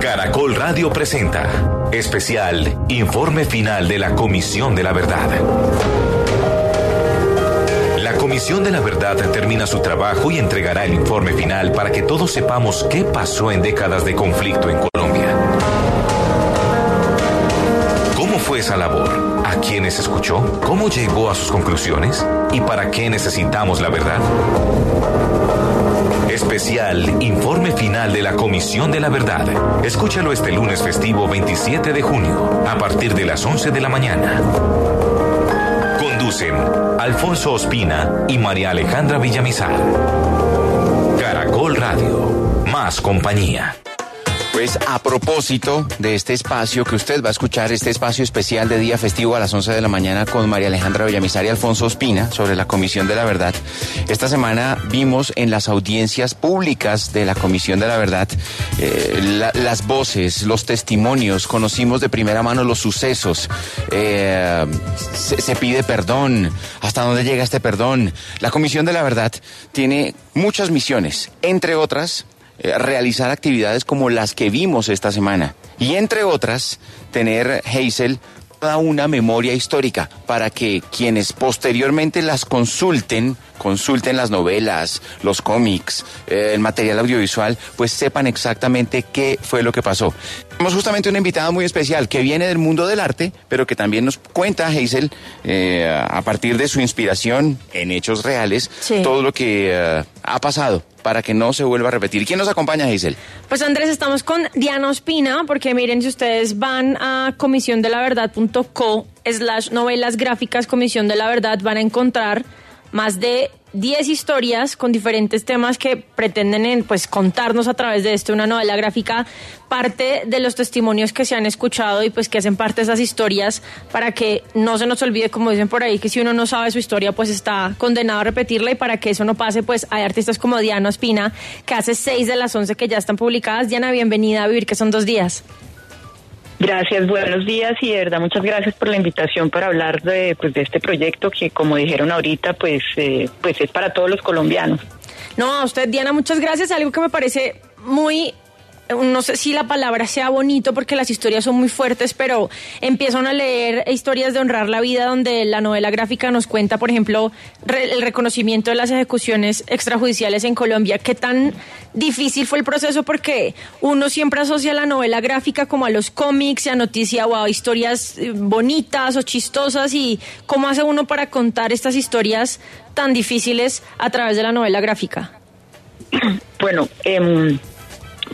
Caracol Radio presenta especial Informe Final de la Comisión de la Verdad. La Comisión de la Verdad termina su trabajo y entregará el informe final para que todos sepamos qué pasó en décadas de conflicto en Colombia. ¿Cómo fue esa labor? ¿A quiénes escuchó? ¿Cómo llegó a sus conclusiones? ¿Y para qué necesitamos la verdad? Especial Informe Final de la Comisión de la Verdad. Escúchalo este lunes festivo 27 de junio, a partir de las 11 de la mañana. Conducen Alfonso Ospina y María Alejandra Villamizar. Caracol Radio. Más compañía. Pues a propósito de este espacio que usted va a escuchar, este espacio especial de día festivo a las 11 de la mañana con María Alejandra Villamizar y Alfonso Ospina sobre la Comisión de la Verdad. Esta semana vimos en las audiencias públicas de la Comisión de la Verdad eh, la, las voces, los testimonios, conocimos de primera mano los sucesos, eh, se pide perdón, hasta dónde llega este perdón. La Comisión de la Verdad tiene muchas misiones, entre otras eh, realizar actividades como las que vimos esta semana. Y entre otras, tener Hazel toda una memoria histórica para que quienes posteriormente las consulten, consulten las novelas, los cómics, eh, el material audiovisual, pues sepan exactamente qué fue lo que pasó. Tenemos justamente una invitada muy especial que viene del mundo del arte, pero que también nos cuenta, Hazel, eh, a partir de su inspiración en hechos reales, Sí. todo lo que eh, ha pasado para que no se vuelva a repetir. ¿Quién nos acompaña, Hazel? Pues Andrés, estamos con Diana Ospina, porque miren, si ustedes van a comisiondelaverdad.co slash novelas gráficas Comisión de la Verdad, van a encontrar más de 10 historias con diferentes temas que pretenden en, pues contarnos a través de esto una novela gráfica parte de los testimonios que se han escuchado y pues que hacen parte de esas historias para que no se nos olvide como dicen por ahí que si uno no sabe su historia pues está condenado a repetirla y para que eso no pase pues hay artistas como Diana Ospina que hace 6 de las 11 que ya están publicadas. Diana bienvenida a Vivir que son dos días Gracias, buenos días y de verdad muchas gracias por la invitación para hablar de, pues, de este proyecto que como dijeron ahorita pues, eh, pues es para todos los colombianos. No, a usted, Diana, muchas gracias. Algo que me parece muy. No sé si la palabra sea bonito porque las historias son muy fuertes, pero empiezan a leer historias de honrar la vida donde la novela gráfica nos cuenta, por ejemplo, el reconocimiento de las ejecuciones extrajudiciales en Colombia. ¿Qué tan difícil fue el proceso? Porque uno siempre asocia la novela gráfica como a los cómics y a noticia o a historias eh, bonitas o chistosas y cómo hace uno para contar estas historias tan difíciles a través de la novela gráfica. Bueno, em,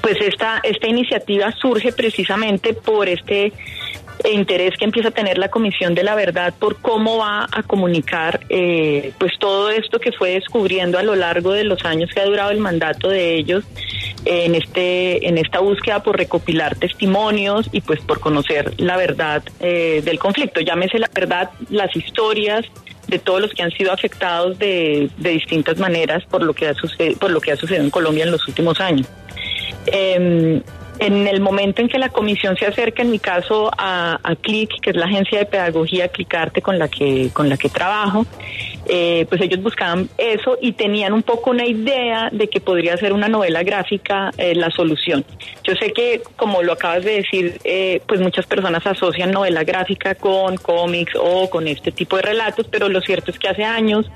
pues esta, esta iniciativa surge precisamente por este interés que empieza a tener la Comisión de la Verdad por cómo va a comunicar eh, pues todo esto que fue descubriendo a lo largo de los años que ha durado el mandato de ellos en este en esta búsqueda por recopilar testimonios y pues por conocer la verdad eh, del conflicto. Llámese la verdad las historias de todos los que han sido afectados de, de distintas maneras por lo que ha sucedido por lo que ha sucedido en Colombia en los últimos años eh, en el momento en que la comisión se acerca, en mi caso, a, CLIC, que es la agencia de pedagogía Clicarte con la que, con la que trabajo, eh, pues ellos buscaban eso y tenían un poco una idea de que podría ser una novela gráfica eh, la solución. Yo sé que, como lo acabas de decir, eh, pues muchas personas asocian novela gráfica con cómics o con este tipo de relatos, pero lo cierto es que hace años,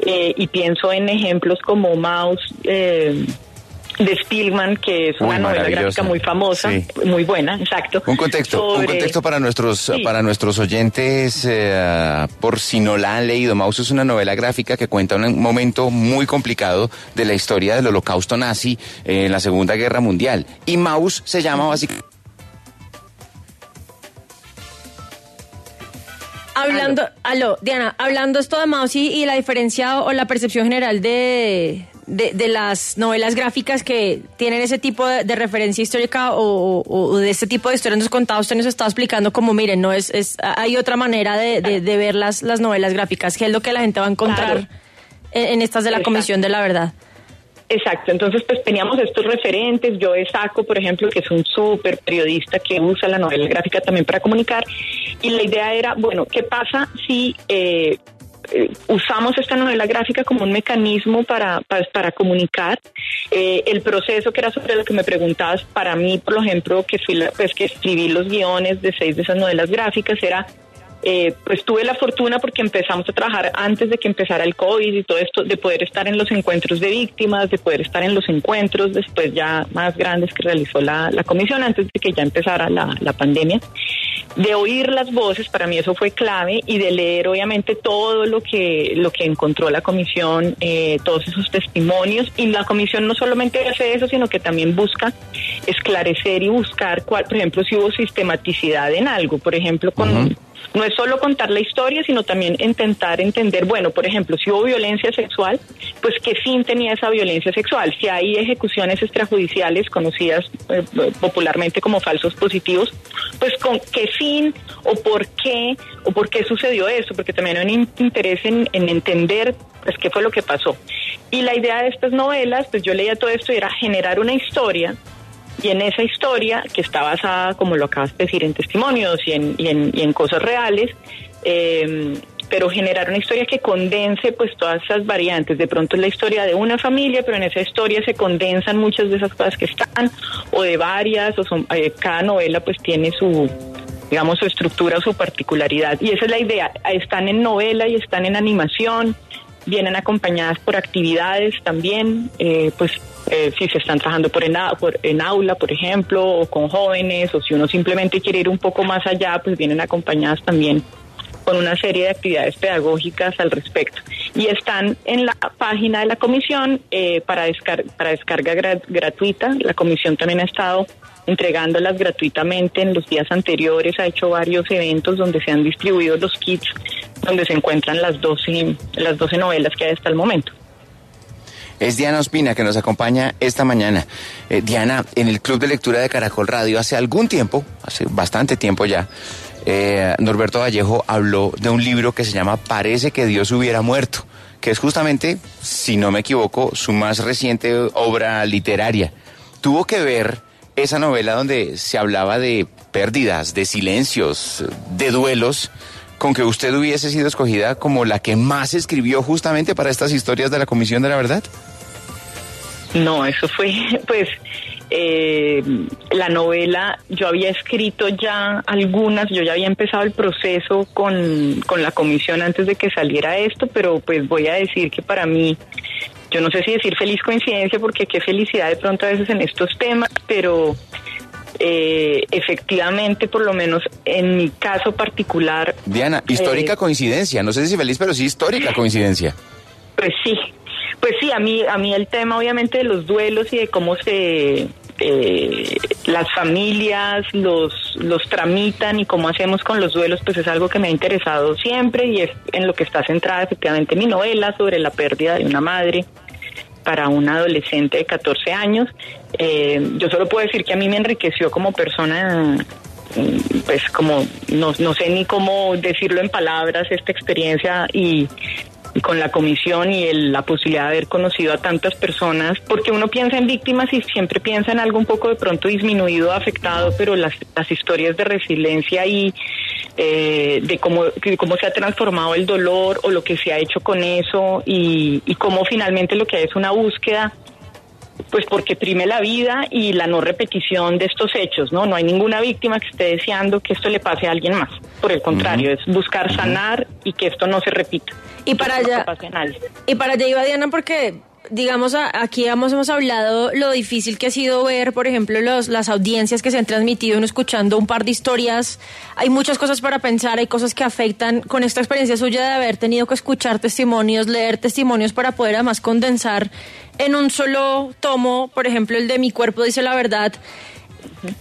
eh, y pienso en ejemplos como Mouse, eh, de Spielman, que es Uy, una novela gráfica muy famosa, Sí. muy buena, exacto. Un contexto, un contexto para nuestros Sí. para nuestros oyentes, eh, por si no la han leído. Maus es una novela gráfica que cuenta un momento muy complicado de la historia del holocausto nazi eh, en la Segunda Guerra Mundial. Y Maus se llama básicamente... Hablando, aló, Diana, hablando esto de Mouse y, y la diferencia o la percepción general de, de, de, las novelas gráficas que tienen ese tipo de, referencia histórica o, de este tipo de historias. Nos contado, usted nos estaba explicando como, miren, no es, es hay otra manera de, de, ver las, las novelas gráficas, que es lo que la gente va a encontrar en, estas de la Comisión de la Verdad. Exacto, entonces pues teníamos estos referentes, yo Saco, por ejemplo, que es un súper periodista que usa la novela gráfica también para comunicar, y la idea era, bueno, ¿qué pasa si eh, eh, usamos esta novela gráfica como un mecanismo para, para, comunicar eh, el proceso que era sobre lo que me preguntabas para mí por ejemplo que fui pues que escribí los guiones de seis de esas novelas gráficas era eh, pues tuve la fortuna porque empezamos a trabajar antes de que empezara el COVID y todo esto, de poder estar en los encuentros de víctimas, de poder estar en los encuentros después ya más grandes que realizó la, comisión antes de que ya empezara la, pandemia. De oír las voces, para mí eso fue clave, y de leer obviamente todo lo que, lo que encontró la comisión, eh, todos esos testimonios, y la comisión no solamente hace eso, sino que también busca esclarecer y buscar, cuál, por ejemplo, si hubo sistematicidad en algo, por ejemplo, con no es solo contar la historia, sino también intentar entender, bueno, por ejemplo, si hubo violencia sexual, pues qué fin tenía esa violencia sexual. Si hay ejecuciones extrajudiciales conocidas eh, popularmente como falsos positivos, pues con qué fin o por qué o por qué sucedió eso, porque también hay un interés en, en entender pues qué fue lo que pasó. Y la idea de estas novelas, pues yo leía todo esto y era generar una historia y en esa historia, que está basada, como lo acabas de decir, en testimonios y en, y en, cosas reales, eh, pero generar una historia que condense pues todas esas variantes. De pronto es la historia de una familia, pero en esa historia se condensan muchas de esas cosas que están, o de varias, o son, eh, cada novela pues tiene su digamos su estructura o su particularidad. Y esa es la idea. Están en novela y están en animación, vienen acompañadas por actividades también, eh, pues eh, si se están trabajando por en, aula, por ejemplo, o con jóvenes, o si uno simplemente quiere ir un poco más allá, pues vienen acompañadas también con una serie de actividades pedagógicas al respecto. Y están en la página de la comisión eh, para, para descarga gratuita. La comisión también ha estado entregándolas gratuitamente en los días anteriores, ha hecho varios eventos donde se han distribuido los kits donde se encuentran las 12, las 12 novelas que hay hasta el momento. Es Diana Ospina que nos acompaña esta mañana. Eh, Diana, en el Club de Lectura de Caracol Radio hace algún tiempo, hace bastante tiempo ya, eh, Norberto Vallejo habló de un libro que se llama Parece que Dios hubiera muerto, que es justamente, si no me equivoco, su más reciente obra literaria. Tuvo que ver esa novela donde se hablaba de pérdidas, de silencios, de duelos, con que usted hubiese sido escogida como la que más escribió justamente para estas historias de la Comisión de la Verdad? No, eso fue, pues, eh, la novela, yo había escrito ya algunas, yo ya había empezado el proceso con, con la comisión antes de que saliera esto, pero pues voy a decir que para mí yo no sé si decir feliz coincidencia, porque qué felicidad de pronto a veces en estos temas, pero eh, efectivamente, por lo menos en mi caso particular. Diana, histórica eh, coincidencia, no sé si feliz, pero sí histórica coincidencia. Pues sí, pues sí, a mí, a mí el tema obviamente de los duelos y de cómo se eh, las familias los, los tramitan y cómo hacemos con los duelos, pues es algo que me ha interesado siempre y es en lo que está centrada efectivamente mi novela sobre la pérdida de una madre para un adolescente de 14 años. Eh, yo solo puedo decir que a mí me enriqueció como persona mm, pues como no, no sé ni cómo decirlo en palabras esta experiencia y con la comisión y la posibilidad de haber conocido a tantas personas, porque uno piensa en víctimas y siempre piensa en algo un poco de pronto disminuido, afectado, pero las, las historias de resiliencia y eh, de cómo, cómo se ha transformado el dolor o lo que se ha hecho con eso y, y cómo finalmente lo que hay es una búsqueda pues porque prime la vida y la no repetición de estos hechos, ¿no? No hay ninguna víctima que esté deseando que esto le pase a alguien más. Por el contrario, es buscar sanar y que esto no se repita. Y para allá, y para allá iba Diana porque digamos, aquí hemos, hemos hablado lo difícil que ha sido ver, por ejemplo, los, las audiencias que se han transmitido, uno escuchando un par de historias. Hay muchas cosas para pensar, hay cosas que afectan. Con esta experiencia suya de haber tenido que escuchar testimonios, leer testimonios para poder además condensar en un solo tomo, por ejemplo, el de Mi cuerpo dice la verdad.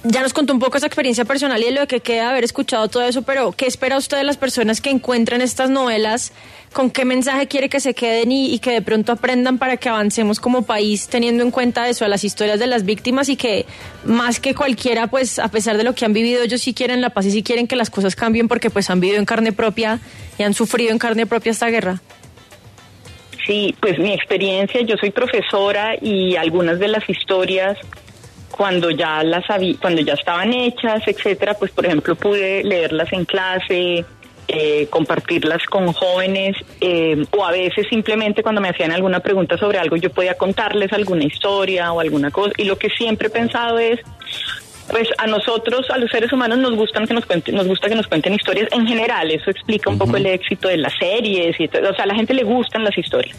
Ya nos contó un poco esa experiencia personal y lo que queda haber escuchado todo eso, pero ¿qué espera usted de las personas que encuentren estas novelas? ¿Con qué mensaje quiere que se queden y, y, que de pronto aprendan para que avancemos como país teniendo en cuenta eso, a las historias de las víctimas y que más que cualquiera, pues a pesar de lo que han vivido, ellos sí quieren la paz y sí quieren que las cosas cambien porque pues han vivido en carne propia y han sufrido en carne propia esta guerra? Sí, pues mi experiencia, yo soy profesora y algunas de las historias cuando ya las cuando ya estaban hechas, etcétera, pues por ejemplo pude leerlas en clase, eh, compartirlas con jóvenes eh, o a veces simplemente cuando me hacían alguna pregunta sobre algo yo podía contarles alguna historia o alguna cosa y lo que siempre he pensado es pues a nosotros, a los seres humanos, nos gustan que nos cuenten, nos gusta que nos cuenten historias en general. Eso explica un poco el éxito de las series y todo. O sea, a la gente le gustan las historias.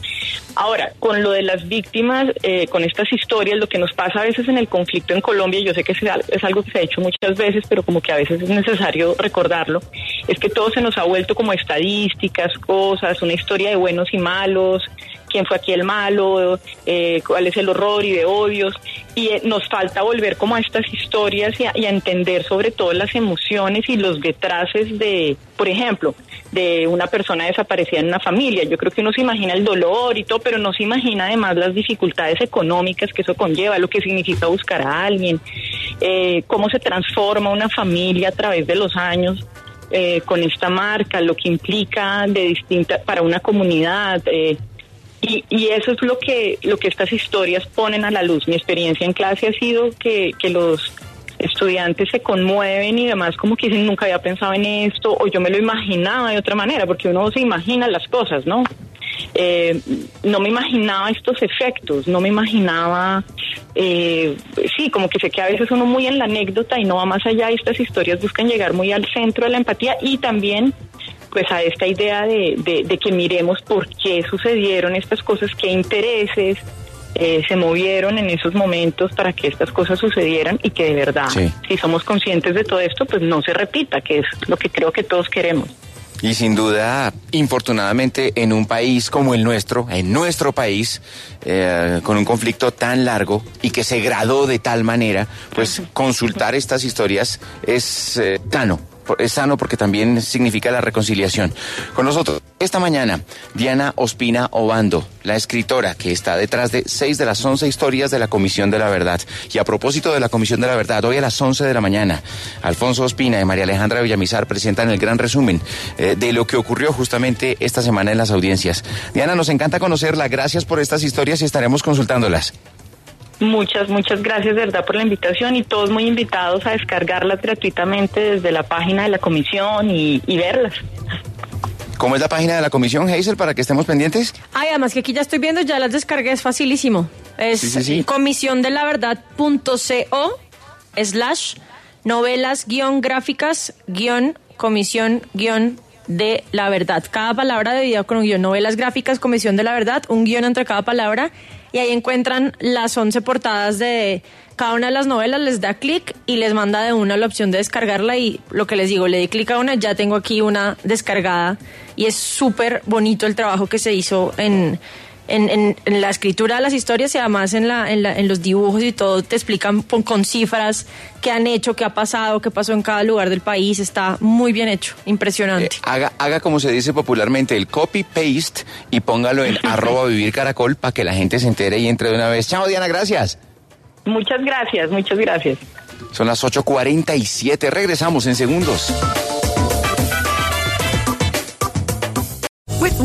Ahora, con lo de las víctimas, eh, con estas historias, lo que nos pasa a veces en el conflicto en Colombia, yo sé que es algo que se ha hecho muchas veces, pero como que a veces es necesario recordarlo, es que todo se nos ha vuelto como estadísticas, cosas, una historia de buenos y malos, quién fue aquí el malo, eh, cuál es el horror y de odios. Y eh, nos falta volver como a estas historias y a, entender sobre todo las emociones y los detraces de, por ejemplo, de una persona desaparecida en una familia. Yo creo que uno se imagina el dolor y todo, pero no se imagina además las dificultades económicas que eso conlleva, lo que significa buscar a alguien, eh, cómo se transforma una familia a través de los años. con esta marca, lo que implica de distinta para una comunidad, eh, y, y, eso es lo que, lo que estas historias ponen a la luz. Mi experiencia en clase ha sido que, que los estudiantes se conmueven y demás como que dicen nunca había pensado en esto o yo me lo imaginaba de otra manera porque uno se imagina las cosas, ¿no? Eh, no me imaginaba estos efectos, no me imaginaba, eh, sí, como que sé que a veces uno muy en la anécdota y no va más allá y estas historias buscan llegar muy al centro de la empatía y también pues a esta idea de, de, que miremos por qué sucedieron estas cosas, qué intereses eh, se movieron en esos momentos para que estas cosas sucedieran y que de verdad, si somos conscientes de todo esto, pues no se repita, que es lo que creo que todos queremos. Y sin duda, infortunadamente, en un país como el nuestro, en nuestro país, eh, con un conflicto tan largo y que se gradó de tal manera, pues consultar estas historias es eh, es sano porque también significa la reconciliación. Con nosotros esta mañana, Diana Ospina Obando, la escritora que está detrás de seis de las once historias de la Comisión de la Verdad. Y a propósito de la Comisión de la Verdad, hoy a las once de la mañana, Alfonso Ospina y María Alejandra Villamizar presentan el gran resumen eh, de lo que ocurrió justamente esta semana en las audiencias. Diana, nos encanta conocerla. Gracias por estas historias y estaremos consultándolas. Muchas, muchas gracias, de verdad, por la invitación y todos muy invitados a descargarlas gratuitamente desde la página de la comisión y, verlas. ¿Cómo es la página de la comisión, Hazel, para que estemos pendientes? Ay, además que aquí ya estoy viendo, ya las descargué, es facilísimo. Es sí, comisión de la verdad.co slash novelas guion gráficas guion comisión guion de la verdad. Cada palabra de video con un guion. Novelas gráficas, comisión de la verdad, un guion entre cada palabra y ahí encuentran las 11 portadas de cada una de las novelas, les da clic y les manda de una la opción de descargarla y lo que les digo, le di clic a una, ya tengo aquí una descargada y es súper bonito el trabajo que se hizo en, en, la escritura de las historias y además en, la, en, los dibujos y todo, te explican con, cifras qué han hecho, qué ha pasado, qué pasó en cada lugar del país. Está muy bien hecho, impresionante. Eh, haga, haga como se dice popularmente, el copy-paste y póngalo en arroba vivir caracol para que la gente se entere y entre de una vez. Chao, Diana, gracias. Muchas gracias, muchas gracias. Son las 8.47, regresamos en segundos.